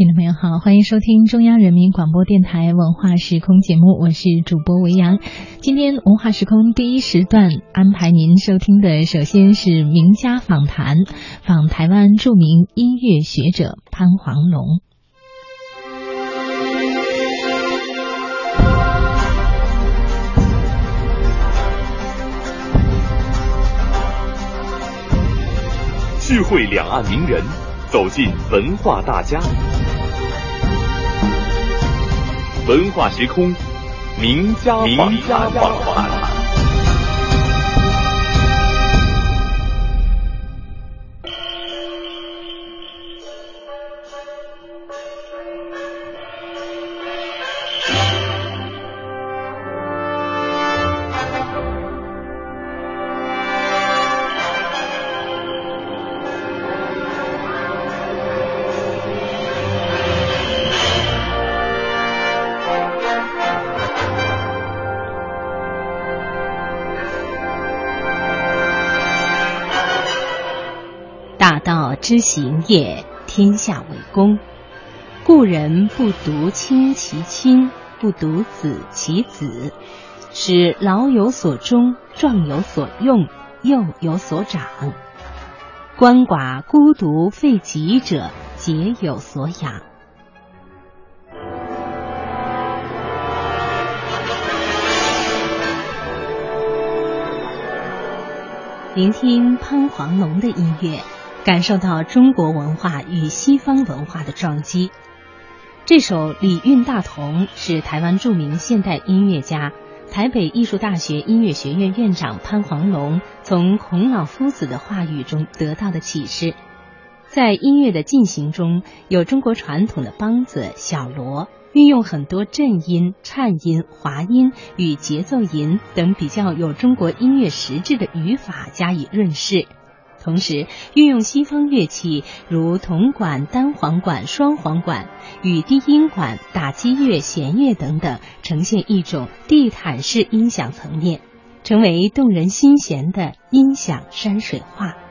听众朋友好，欢迎收听中央人民广播电台文化时空节目，我是主播维扬。今天文化时空第一时段安排您收听的，首先是名家访谈，访台湾著名音乐学者潘黄龙。聚会两岸名人，走进文化大家。文化时空，名家访谈。知行也，天下为公。故人不独亲其亲，不独子其子，使老有所终，壮有所用，幼有所长。鳏寡孤独废疾者，皆有所养。聆听潘黄龙的音乐。感受到中国文化与西方文化的撞击。这首《礼运大同》是台湾著名现代音乐家、台北艺术大学音乐学院院长潘黄龙从孔老夫子的话语中得到的启示。在音乐的进行中，有中国传统的梆子、小锣，运用很多震音、颤音、滑音与节奏音等比较有中国音乐实质的语法加以润饰。同时，运用西方乐器如铜管、单簧管、双簧管与低音管、打击乐、弦乐等等，呈现一种地毯式音响层面，成为动人心弦的音响山水画。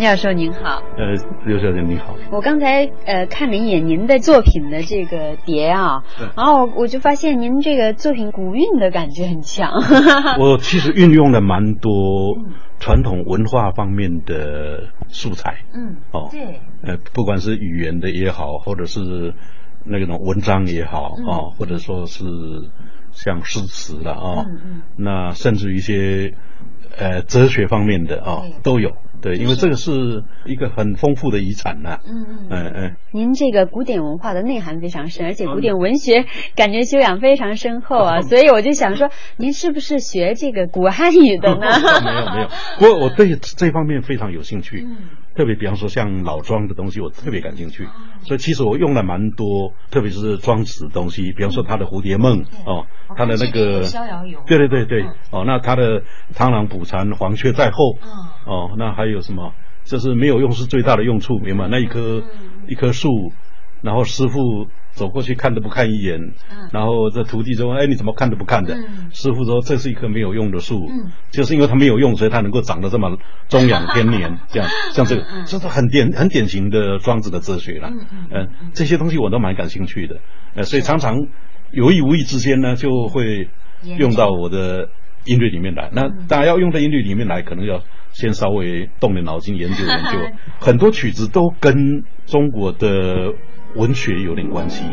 教授您好，呃，刘小姐你好。我刚才呃看了一眼您的作品的这个碟啊，然后我就发现您这个作品古韵的感觉很强。我其实运用了蛮多传统文化方面的素材，嗯，哦，对，呃，不管是语言的也好，或者是那种文章也好啊，或者说是像诗词的啊，那甚至一些呃哲学方面的啊都有。对，因为这个是一个很丰富的遗产呐。嗯嗯嗯嗯。您这个古典文化的内涵非常深，而且古典文学感觉修养非常深厚啊，所以我就想说，您是不是学这个古汉语的呢？没有没有，不过我对这方面非常有兴趣。嗯。特别比方说像老庄的东西，我特别感兴趣，所以其实我用了蛮多，特别是庄子的东西，比方说他的蝴蝶梦哦，他的那个逍遥游，对对对对，哦，那他的螳螂捕蝉，黄雀在后，哦，那还有什么？就是没有用是最大的用处，明白？那一棵一棵树。然后师傅走过去看都不看一眼，然后这徒弟就问：“哎，你怎么看都不看的？”师傅说：“这是一棵没有用的树，就是因为它没有用，所以它能够长得这么中养天年。这样，像这个，这是很典很典型的庄子的哲学了。嗯，这些东西我都蛮感兴趣的。呃，所以常常有意无意之间呢，就会用到我的音乐里面来。那当然要用到音乐里面来，可能要先稍微动点脑筋研究研究，很多曲子都跟中国的文学有点关系。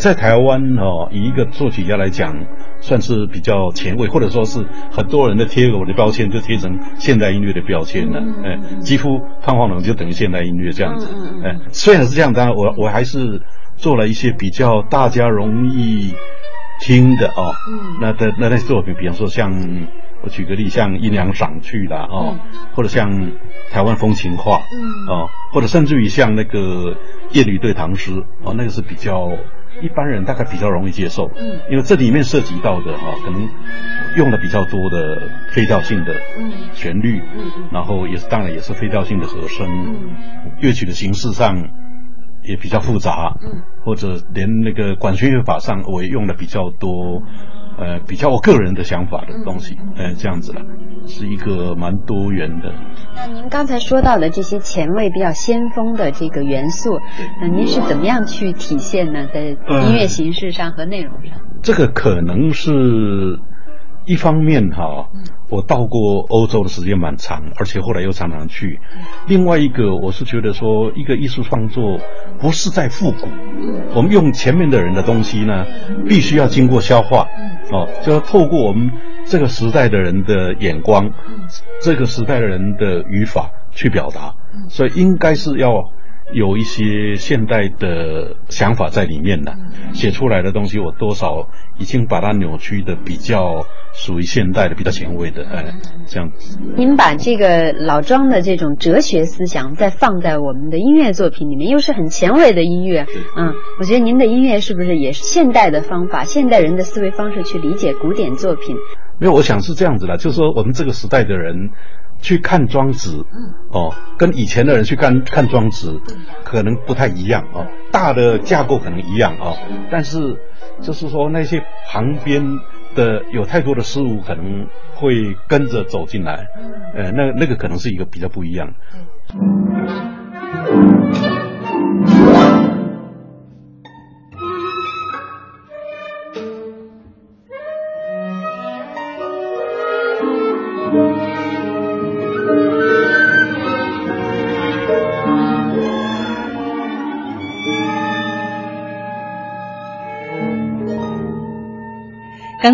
在台湾哦，以一个作曲家来讲，算是比较前卫，或者说是很多人的贴我的标签，就贴成现代音乐的标签了。哎，几乎胖黄龙就等于现代音乐这样子。哎，虽然是这样，当然我我还是做了一些比较大家容易听的哦。嗯。那的那那些作品，比方说像我举个例，像《阴阳赏去啦哦，或者像台湾风情画，嗯，哦，或者甚至于像那个《夜旅对唐诗》哦，那个是比较。一般人大概比较容易接受，嗯，因为这里面涉及到的哈，可能用了比较多的非调性的旋律，嗯，然后也是当然也是非调性的和声，嗯，乐曲的形式上也比较复杂，嗯，或者连那个管弦乐法上我也用的比较多。呃，比较我个人的想法的东西，呃，这样子了，是一个蛮多元的。那您刚才说到的这些前卫、比较先锋的这个元素，那您是怎么样去体现呢？在音乐形式上和内容上？这个可能是。一方面哈，我到过欧洲的时间蛮长，而且后来又常常去。另外一个，我是觉得说，一个艺术创作不是在复古，我们用前面的人的东西呢，必须要经过消化，哦，就要透过我们这个时代的人的眼光，这个时代的人的语法去表达，所以应该是要。有一些现代的想法在里面的，写出来的东西，我多少已经把它扭曲的比较属于现代的、比较前卫的，哎，这样子。您把这个老庄的这种哲学思想再放在我们的音乐作品里面，又是很前卫的音乐，嗯，我觉得您的音乐是不是也是现代的方法、现代人的思维方式去理解古典作品？没有，我想是这样子的，就是说我们这个时代的人。去看庄子，哦，跟以前的人去看看庄子，可能不太一样哦。大的架构可能一样哦，但是就是说那些旁边的有太多的事物可能会跟着走进来，呃，那那个可能是一个比较不一样。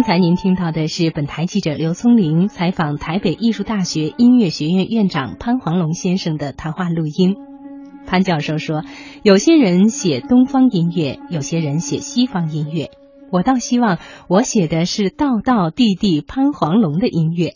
才您听到的是本台记者刘聪玲采访台北艺术大学音乐学院院长潘黄龙先生的谈话录音。潘教授说：“有些人写东方音乐，有些人写西方音乐。我倒希望我写的是道道地地潘黄龙的音乐。”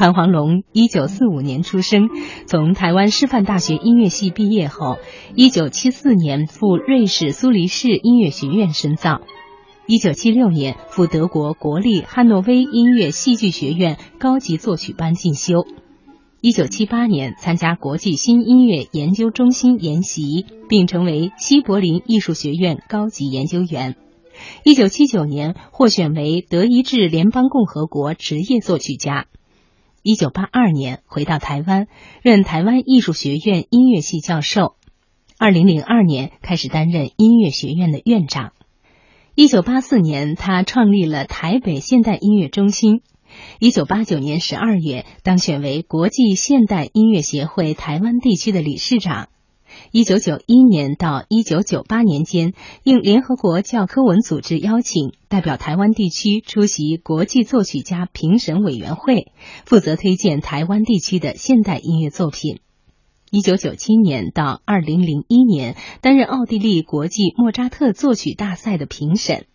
潘黄龙一九四五年出生，从台湾师范大学音乐系毕业后，一九七四年赴瑞士苏黎世音乐学院深造，一九七六年赴德国国立汉诺威音乐戏剧学院高级作曲班进修，一九七八年参加国际新音乐研究中心研习，并成为西柏林艺术学院高级研究员，一九七九年获选为德意志联邦共和国职业作曲家。一九八二年回到台湾，任台湾艺术学院音乐系教授。二零零二年开始担任音乐学院的院长。一九八四年，他创立了台北现代音乐中心。一九八九年十二月，当选为国际现代音乐协会台湾地区的理事长。一九九一年到一九九八年间，应联合国教科文组织邀请，代表台湾地区出席国际作曲家评审委员会，负责推荐台湾地区的现代音乐作品。一九九七年到二零零一年，担任奥地利国际莫扎特作曲大赛的评审。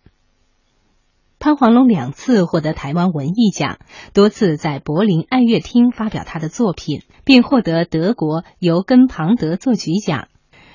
潘黄龙两次获得台湾文艺奖，多次在柏林爱乐厅发表他的作品，并获得德国尤根庞德作曲奖。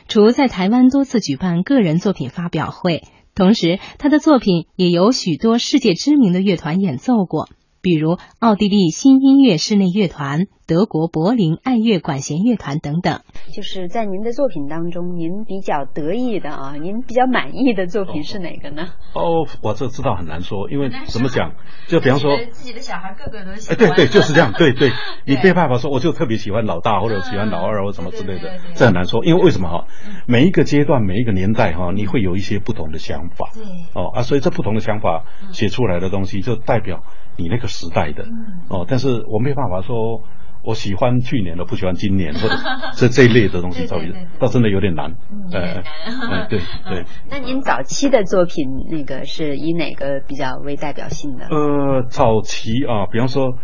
除在台湾多次举办个人作品发表会，同时他的作品也由许多世界知名的乐团演奏过。比如奥地利新音乐室内乐团、德国柏林爱乐管弦乐团等等。就是在您的作品当中，您比较得意的啊，您比较满意的作品是哪个呢？哦，我这知道很难说，因为怎么讲，就比方说自己的小孩个个都喜欢。哎，对对，就是这样，对对，你没办法说，我就特别喜欢老大或者喜欢老二或什么之类的，这很难说，因为为什么哈？每一个阶段、每一个年代哈，你会有一些不同的想法。哦啊，所以这不同的想法写出来的东西，就代表。你那个时代的哦，但是我没办法说，我喜欢去年的，不喜欢今年，或者 这这一类的东西，倒倒真的有点难。呃，对对。那您早期的作品，那个是以哪个比较为代表性的？呃，早期啊，比方说，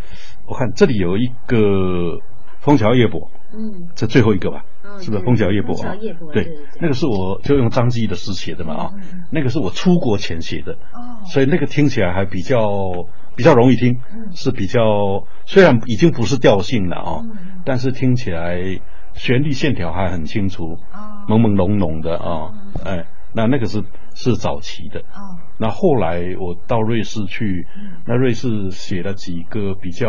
我看这里有一个《枫桥夜泊》，嗯，这最后一个吧。是不是？枫桥夜泊啊？对，那个是我就用张继的诗写的嘛啊，那个是我出国前写的，所以那个听起来还比较比较容易听，是比较虽然已经不是调性了啊，但是听起来旋律线条还很清楚，朦朦胧胧的啊，哎，那那个是是早期的，那后来我到瑞士去，那瑞士写了几个比较。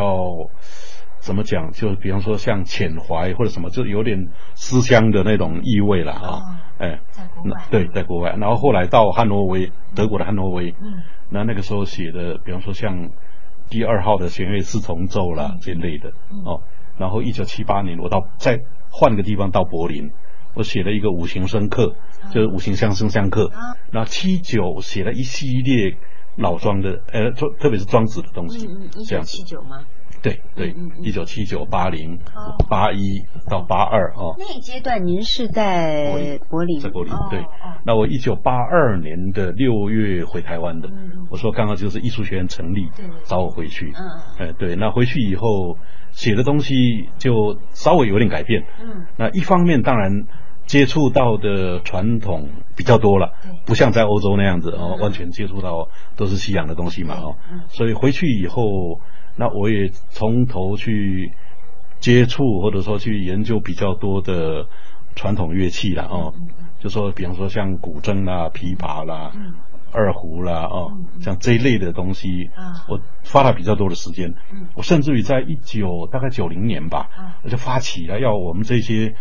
怎么讲？就比方说像浅怀或者什么，就有点思乡的那种意味了啊。哎，在国外。对，在国外。然后后来到汉诺威，德国的汉诺威。嗯。那那个时候写的，比方说像第二号的弦乐四重奏啦这类的哦。然后一九七八年，我到再换个地方到柏林，我写了一个五行声课，就是五行相生相克。啊。然后七九写了一系列老庄的，呃，特特别是庄子的东西。嗯嗯。一九七九吗？对对，一九七九八零八一到八二啊，那一阶段您是在柏林，在柏林对。那我一九八二年的六月回台湾的，我说刚刚就是艺术学院成立，找我回去。嗯，哎对，那回去以后写的东西就稍微有点改变。嗯，那一方面当然接触到的传统比较多了，不像在欧洲那样子哦，完全接触到都是西洋的东西嘛哦，所以回去以后。那我也从头去接触，或者说去研究比较多的传统乐器了哦，就说比方说像古筝啦、琵琶啦、二胡啦哦，像这一类的东西，我花了比较多的时间。我甚至于在一九大概九零年吧，我就发起了要我们这些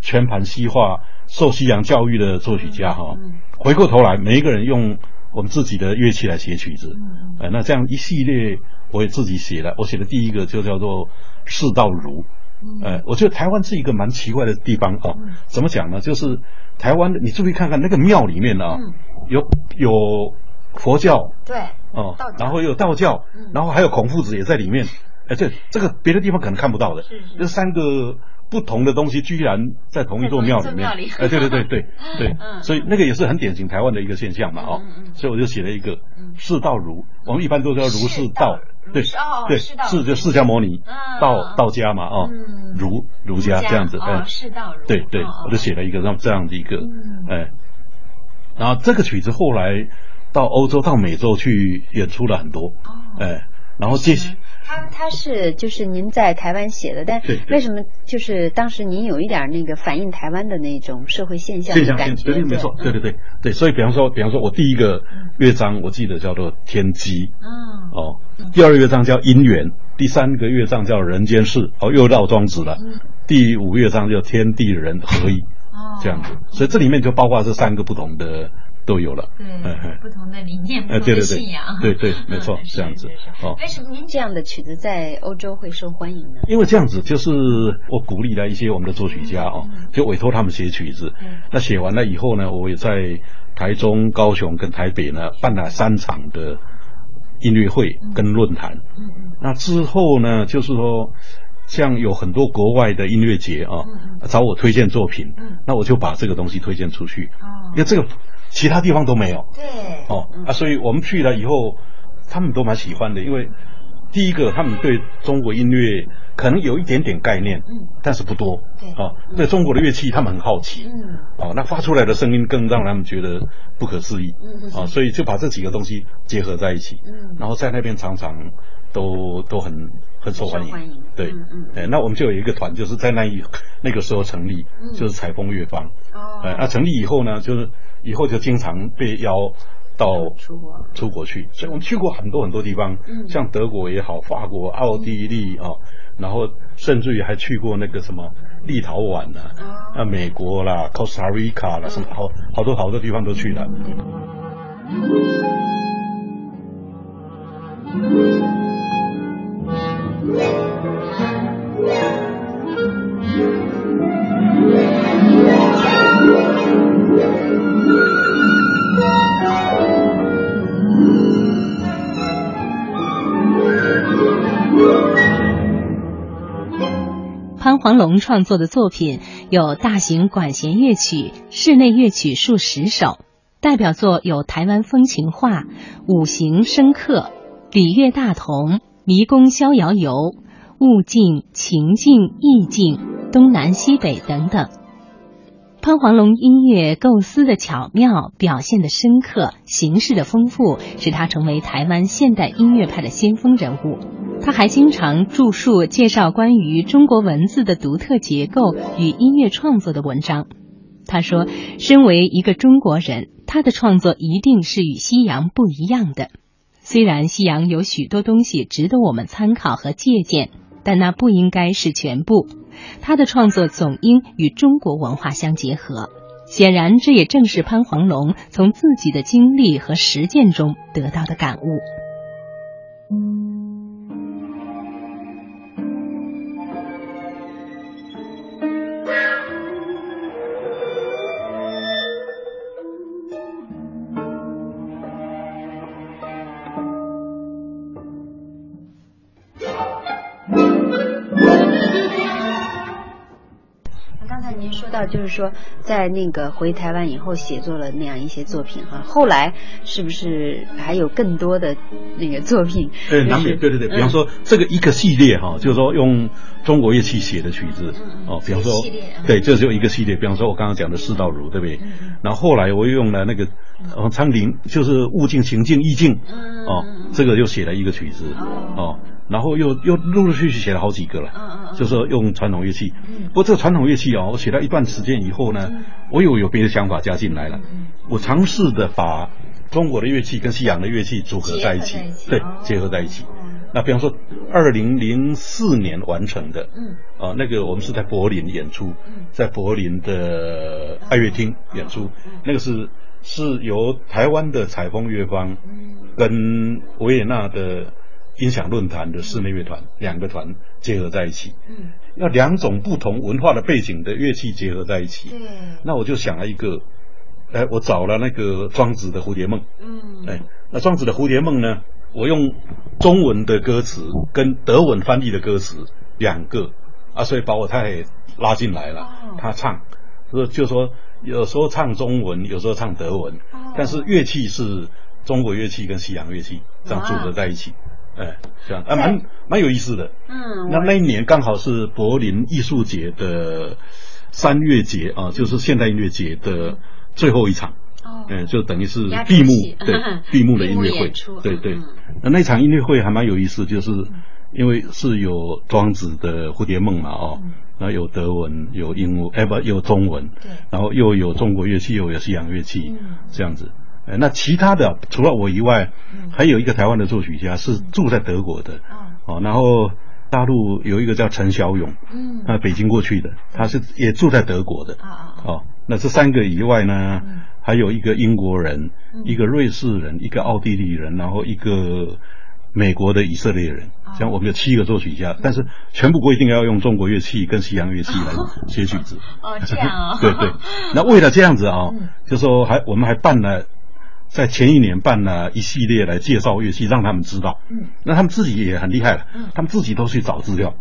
全盘西化、受西洋教育的作曲家哈，回过头来每一个人用我们自己的乐器来写曲子，哎，那这样一系列。我也自己写了，我写的第一个就叫做世道儒，呃，我觉得台湾是一个蛮奇怪的地方啊。怎么讲呢？就是台湾的，你注意看看那个庙里面啊，有有佛教，对，哦，然后有道教，然后还有孔夫子也在里面。哎，这这个别的地方可能看不到的，这三个。不同的东西居然在同一座庙里面，哎，对对对对对，所以那个也是很典型台湾的一个现象嘛，哦，所以我就写了一个世道儒，我们一般都叫儒释道，对对，释就释迦牟尼，道道家嘛，哦，儒儒家这样子，嗯，释道儒，对对，我就写了一个这样这样的一个，哎，然后这个曲子后来到欧洲到美洲去演出了很多，哎，然后接。他他是就是您在台湾写的，但为什么就是当时您有一点那个反映台湾的那种社会现象的感觉？对，没错，对对对对。所以比方说，比方说我第一个乐章我记得叫做天机，哦，第二个乐章叫姻缘，第三个乐章叫人间事，哦，又绕庄子了。第五乐章叫天地人合一，这样子。所以这里面就包括这三个不同的。都有了，对，不同的理念，不同的信仰，对对，没错，这样子。哦，为什么您这样的曲子在欧洲会受欢迎呢？因为这样子，就是我鼓励了一些我们的作曲家哦，就委托他们写曲子。那写完了以后呢，我也在台中、高雄跟台北呢办了三场的音乐会跟论坛。嗯嗯。那之后呢，就是说，像有很多国外的音乐节啊，找我推荐作品，那我就把这个东西推荐出去。哦。因为这个。其他地方都没有，对，哦啊，所以我们去了以后，他们都蛮喜欢的，因为第一个他们对中国音乐可能有一点点概念，嗯，但是不多，对，啊，对中国的乐器他们很好奇，嗯，啊，那发出来的声音更让他们觉得不可思议，嗯，啊，所以就把这几个东西结合在一起，嗯，然后在那边常常都都很很受欢迎，对，嗯，哎，那我们就有一个团，就是在那一 那个时候成立，就是采风乐坊，哦，哎，那成立以后呢，就是。以后就经常被邀到出国。出国去，所以我们去过很多很多地方，像德国也好，法国、奥地利啊，然后甚至于还去过那个什么立陶宛呐，啊，美国啦，Costa Rica 啦，什么好好多好多地方都去了。潘黄龙创作的作品有大型管弦乐曲、室内乐曲数十首，代表作有《台湾风情画》《五行生刻》《礼乐大同》《迷宫逍遥游》《物境情境意境》《东南西北》等等。潘黄龙音乐构思的巧妙，表现的深刻，形式的丰富，使他成为台湾现代音乐派的先锋人物。他还经常著述介绍关于中国文字的独特结构与音乐创作的文章。他说：“身为一个中国人，他的创作一定是与西洋不一样的。虽然西洋有许多东西值得我们参考和借鉴，但那不应该是全部。他的创作总应与中国文化相结合。显然，这也正是潘黄龙从自己的经历和实践中得到的感悟。”就是说，在那个回台湾以后，写作了那样一些作品哈。后来是不是还有更多的那个作品？对，对对对。比方说，这个一个系列哈，就是说用中国乐器写的曲子哦。比方说，对，这就一个系列。比方说，我刚刚讲的四道如，对不对？然后后来我又用了那个苍林，就是物境、情境、意境哦，这个又写了一个曲子哦。然后又又陆陆续续写了好几个了，嗯嗯，就是用传统乐器。不过这个传统乐器哦，我写了一段时间以后呢，我又有别的想法加进来了。我尝试的把中国的乐器跟西洋的乐器组合在一起，对，结合在一起。那比方说，二零零四年完成的，嗯，啊，那个我们是在柏林演出，在柏林的爱乐厅演出，那个是是由台湾的采风乐坊跟维也纳的。音响论坛的室内乐团，两个团结合在一起，嗯，要两种不同文化的背景的乐器结合在一起，嗯，那我就想了一个，哎，我找了那个庄子的蝴蝶梦，嗯，哎，那庄子的蝴蝶梦呢，我用中文的歌词跟德文翻译的歌词两个，啊，所以把我太太拉进来了，他唱，所以就说有时候唱中文，有时候唱德文，但是乐器是中国乐器跟西洋乐器这样组合在一起。哎，这样啊，蛮蛮有意思的。嗯，那那一年刚好是柏林艺术节的三月节啊，就是现代音乐节的最后一场。哦。嗯，就等于是闭幕，对，闭幕的音乐会，对对。那那场音乐会还蛮有意思，就是因为是有庄子的蝴蝶梦嘛，哦，然后有德文，有英文，哎不，有中文，对，然后又有中国乐器，又有西洋乐器，这样子。那其他的除了我以外，还有一个台湾的作曲家是住在德国的，哦，然后大陆有一个叫陈小勇，嗯，那北京过去的，他是也住在德国的，啊哦，那这三个以外呢，还有一个英国人，一个瑞士人，一个奥地利人，然后一个美国的以色列人，像我们有七个作曲家，但是全部规定要用中国乐器跟西洋乐器来写曲子，哦，这样啊，对对，那为了这样子啊，就说还我们还办了。在前一年办了一系列来介绍乐器，让他们知道。嗯，那他们自己也很厉害了。嗯，他们自己都去找资料。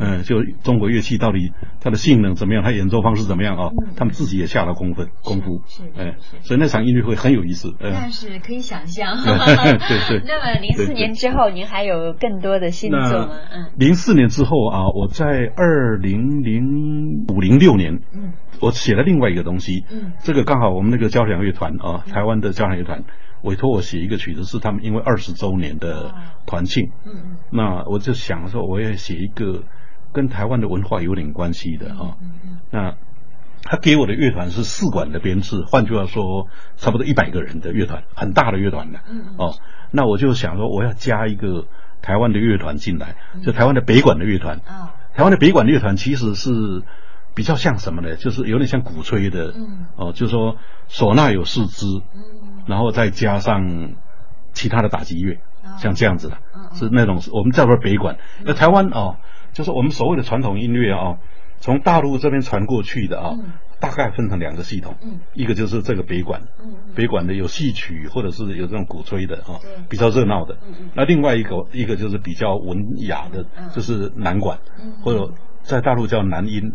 嗯，嗯，就中国乐器到底它的性能怎么样，它演奏方式怎么样啊？他们自己也下了功夫功夫。是，哎，所以那场音乐会很有意思。但是可以想象。对 对。那么零四年之后，您还有更多的新作吗？嗯。零四年之后啊，我在二零零五零六年。嗯。我写了另外一个东西，嗯，这个刚好我们那个交响乐团啊，台湾的交响乐团委托我写一个曲子，是他们因为二十周年的团庆，嗯嗯，那我就想说，我也写一个跟台湾的文化有点关系的啊，嗯嗯，那他给我的乐团是四管的编制，换句话说，差不多一百个人的乐团，很大的乐团的，嗯嗯，哦，那我就想说，我要加一个台湾的乐团进来，就台湾的北管的乐团，啊，台湾的北管乐团其实是。比较像什么呢？就是有点像鼓吹的，哦，就是说唢呐有四支，然后再加上其他的打击乐，像这样子的，是那种我们叫做北管。那台湾哦，就是我们所谓的传统音乐啊，从大陆这边传过去的啊，大概分成两个系统，一个就是这个北管，北管的有戏曲或者是有这种鼓吹的啊，比较热闹的。那另外一个一个就是比较文雅的，就是南管或者。在大陆叫南音，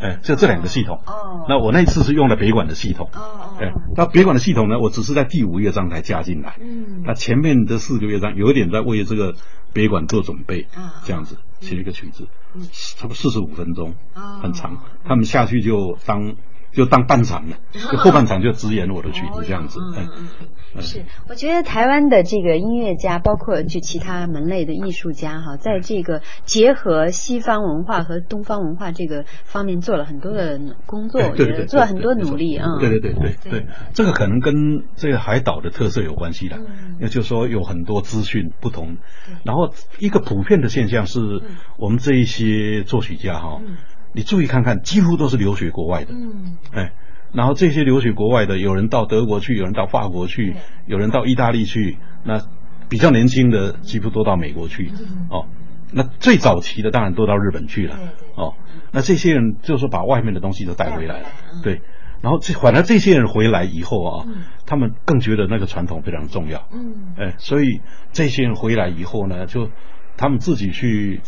哎，就这两个系统。哦。那我那次是用了北管的系统。哦哦。哎，那北管的系统呢，我只是在第五乐章才加进来。嗯。那前面的四个乐章有一点在为这个北管做准备。啊。这样子写一个曲子，差不多四十五分钟，很长。他们下去就当。就当半场了，就后半场就直演我的曲子这样子。嗯嗯，是，我觉得台湾的这个音乐家，包括就其他门类的艺术家哈，在这个结合西方文化和东方文化这个方面做了很多的工作，我觉得做了很多努力啊。对对对对对，这个可能跟这个海岛的特色有关系的，也就是说有很多资讯不同，然后一个普遍的现象是我们这一些作曲家哈。你注意看看，几乎都是留学国外的，嗯，哎，然后这些留学国外的，有人到德国去，有人到法国去，有人到意大利去，那比较年轻的几乎都到美国去，哦，那最早期的当然都到日本去了，哦，那这些人就是把外面的东西都带回来了，对，然后这反而这些人回来以后啊，他们更觉得那个传统非常重要，嗯，哎，所以这些人回来以后呢，就他们自己去。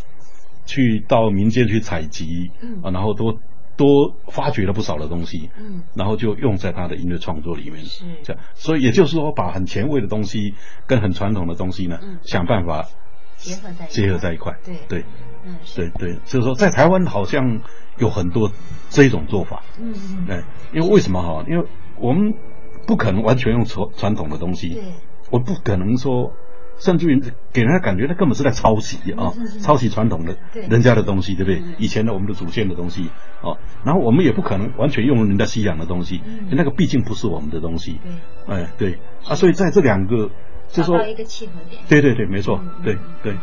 去到民间去采集，啊，然后多多发掘了不少的东西，嗯，然后就用在他的音乐创作里面，是。这样。所以也就是说，把很前卫的东西跟很传统的东西呢，想办法结合在结合在一块，对。对，嗯，对对，就是说在台湾好像有很多这种做法，嗯嗯，哎，因为为什么哈？因为我们不可能完全用传传统的东西，对，我不可能说。甚至于给人家感觉，他根本是在抄袭啊，抄袭传统的人家的东西，对不对？以前的我们的祖先的东西，哦，然后我们也不可能完全用人家西洋的东西，那个毕竟不是我们的东西。哎，对啊，所以在这两个，就说一个契合点。对对对，没错，对对。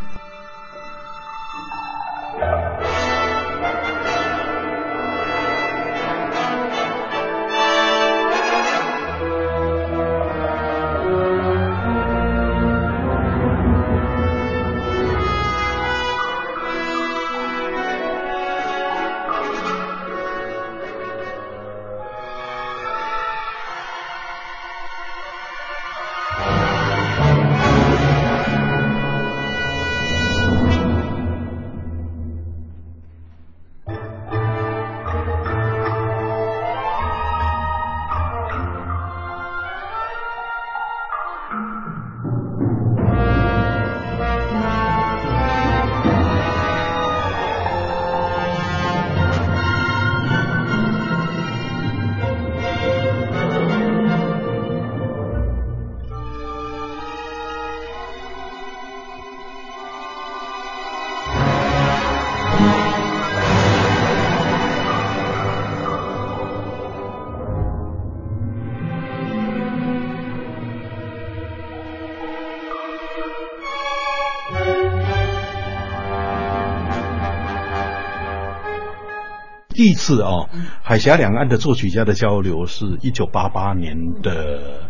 第一次哦，海峡两岸的作曲家的交流是一九八八年的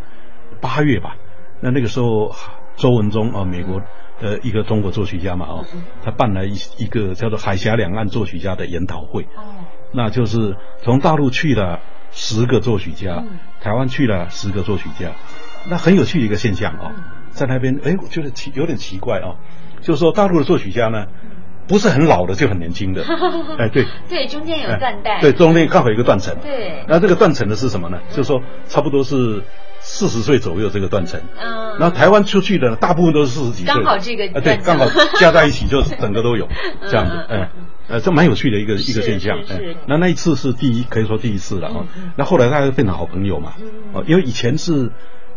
八月吧。那那个时候，周文忠啊，美国的一个中国作曲家嘛哦，他办了一一个叫做海峡两岸作曲家的研讨会。哦，那就是从大陆去了十个作曲家，台湾去了十个作曲家。那很有趣的一个现象啊，在那边哎，我觉得奇有点奇怪啊，就是说大陆的作曲家呢。不是很老的就很年轻的，哎对，对中间有断代，对中间刚好有一个断层，对，那这个断层的是什么呢？就是说差不多是四十岁左右这个断层，嗯，然后台湾出去的大部分都是四十几岁，刚好这个，对，刚好加在一起就 整个都有这样子，哎，呃，这蛮有趣的一个一个现象，哎，那那一次是第一，可以说第一次了啊，那后来大家变成好朋友嘛，哦，因为以前是。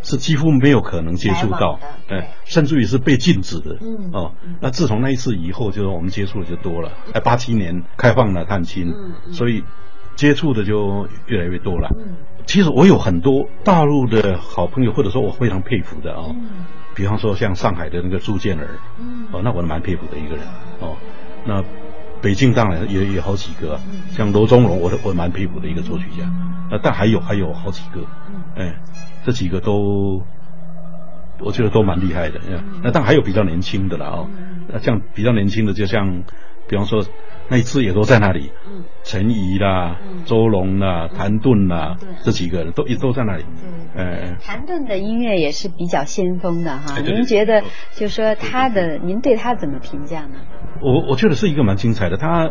是几乎没有可能接触到，哎，甚至于是被禁止的，嗯，哦，那自从那一次以后，就是我们接触的就多了。哎，八七年开放了探亲，所以接触的就越来越多了。嗯，其实我有很多大陆的好朋友，或者说我非常佩服的啊，比方说像上海的那个朱建儿，嗯，哦，那我蛮佩服的一个人，哦，那北京当然也有好几个，像罗中龙，我我蛮佩服的一个作曲家，那，但还有还有好几个，哎。这几个都，我觉得都蛮厉害的。那但还有比较年轻的了哦。那像比较年轻的，就像，比方说那一次也都在那里。陈怡啦，周龙啦，谭盾啦，这几个人都也都在那里。嗯。谭盾的音乐也是比较先锋的哈。您觉得，就说他的，您对他怎么评价呢？我我觉得是一个蛮精彩的。他，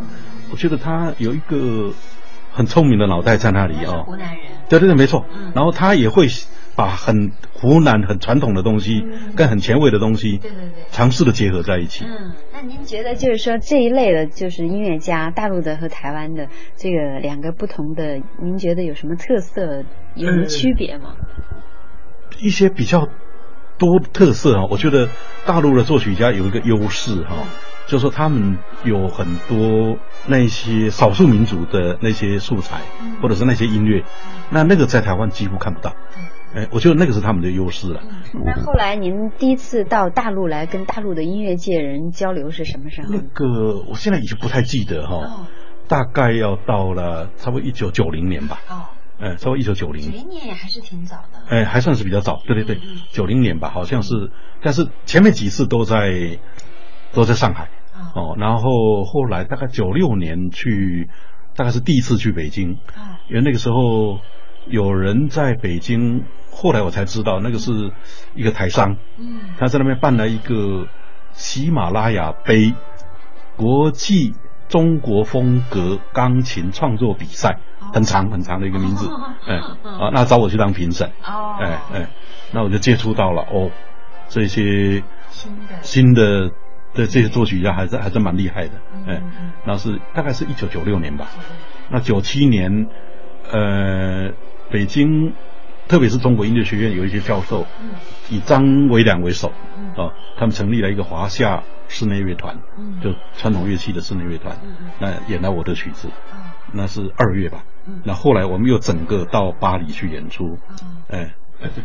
我觉得他有一个很聪明的脑袋在那里哦。湖南人。对对对，没错。然后他也会。把很湖南很传统的东西跟很前卫的东西，对对对，尝试的结合在一起。嗯，那您觉得就是说这一类的，就是音乐家，大陆的和台湾的这个两个不同的，您觉得有什么特色，有什么区别吗？一些比较多特色啊，我觉得大陆的作曲家有一个优势哈，就是说他们有很多那些少数民族的那些素材，或者是那些音乐，那那个在台湾几乎看不到。哎，我觉得那个是他们的优势了。那后来您第一次到大陆来跟大陆的音乐界人交流是什么时候？那个我现在已经不太记得哈，大概要到了差不多一九九零年吧。哦，哎，差不多一九九零。九零年也还是挺早的。哎，还算是比较早。对对对，九零年吧，好像是。但是前面几次都在都在上海。哦。然后后来大概九六年去，大概是第一次去北京。啊。因为那个时候有人在北京。后来我才知道，那个是一个台商，嗯，他在那边办了一个喜马拉雅杯国际中国风格钢琴创作比赛，很长很长的一个名字，哎，啊，那找我去当评审，哦，哎哎，那我就接触到了哦，这些新的。新的的这些作曲家还是还是蛮厉害的，哎，那是大概是一九九六年吧，那九七年，呃，北京。特别是中国音乐学院有一些教授，以张维良为首，啊，他们成立了一个华夏室内乐团，就传统乐器的室内乐团，那演了我的曲子，那是二月吧，那后来我们又整个到巴黎去演出，哎，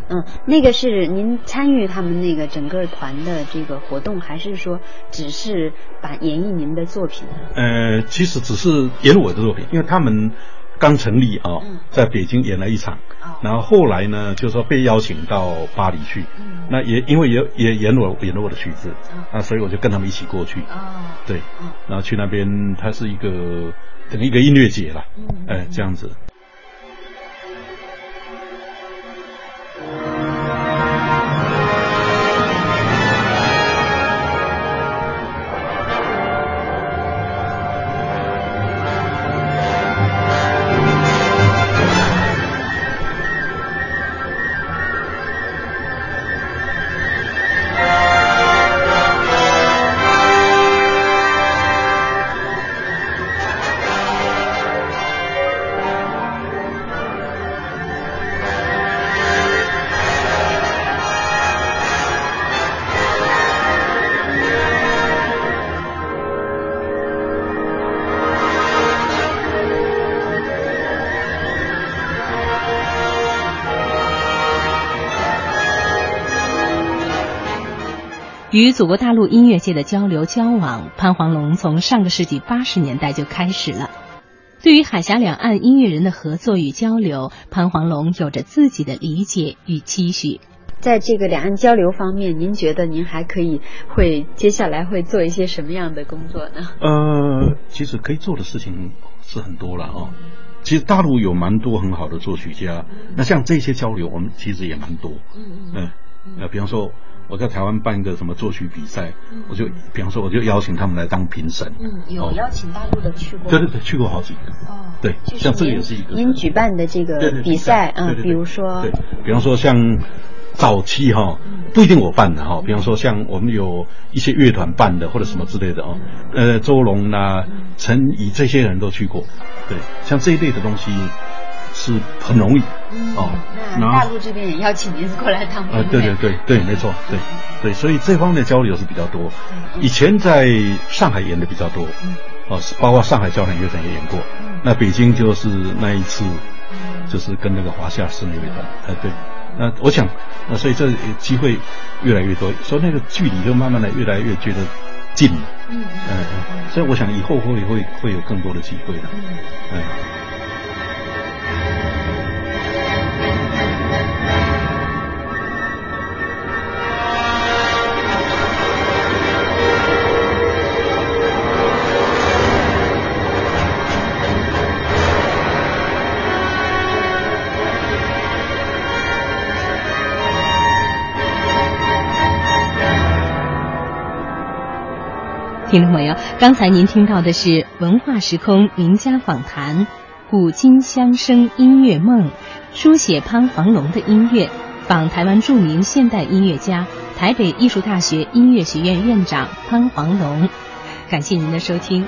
嗯，那个是您参与他们那个整个团的这个活动，还是说只是把演绎您的作品？呃，其实只是演我的作品，因为他们。刚成立啊，在北京演了一场，然后后来呢，就说被邀请到巴黎去，那也因为也也演我演了我的曲子，那，所以我就跟他们一起过去，对，然后去那边，它是一个等于一个音乐节了，哎，这样子。与祖国大陆音乐界的交流交往，潘黄龙从上个世纪八十年代就开始了。对于海峡两岸音乐人的合作与交流，潘黄龙有着自己的理解与期许。在这个两岸交流方面，您觉得您还可以会接下来会做一些什么样的工作呢？呃，其实可以做的事情是很多了哦。其实大陆有蛮多很好的作曲家，那像这些交流，我们其实也蛮多。嗯嗯。呃，比方说我在台湾办一个什么作曲比赛，我就比方说我就邀请他们来当评审。嗯，有邀请大陆的去过。对对对，去过好几个。哦。对，像这个也是一个。您举办的这个比赛，嗯，比如说。对，比方说像。早期哈不一定我办的哈，比方说像我们有一些乐团办的或者什么之类的哦，呃，周龙呐、陈怡这些人都去过，对，像这一类的东西是很容易哦。那大陆这边也邀请您过来当啊，对对对对，没错，对对，所以这方面交流是比较多。以前在上海演的比较多，哦，包括上海交响乐团也演过，那北京就是那一次，就是跟那个华夏室内乐团，哎对。那我想，那所以这机会越来越多，所以那个距离就慢慢的越来越觉得近。嗯嗯，所以我想以后会会会有更多的机会的。嗯。听众朋友，刚才您听到的是文化时空名家访谈，《古今相生音乐梦》，书写潘黄龙的音乐，访台湾著名现代音乐家、台北艺术大学音乐学院院长潘黄龙。感谢您的收听。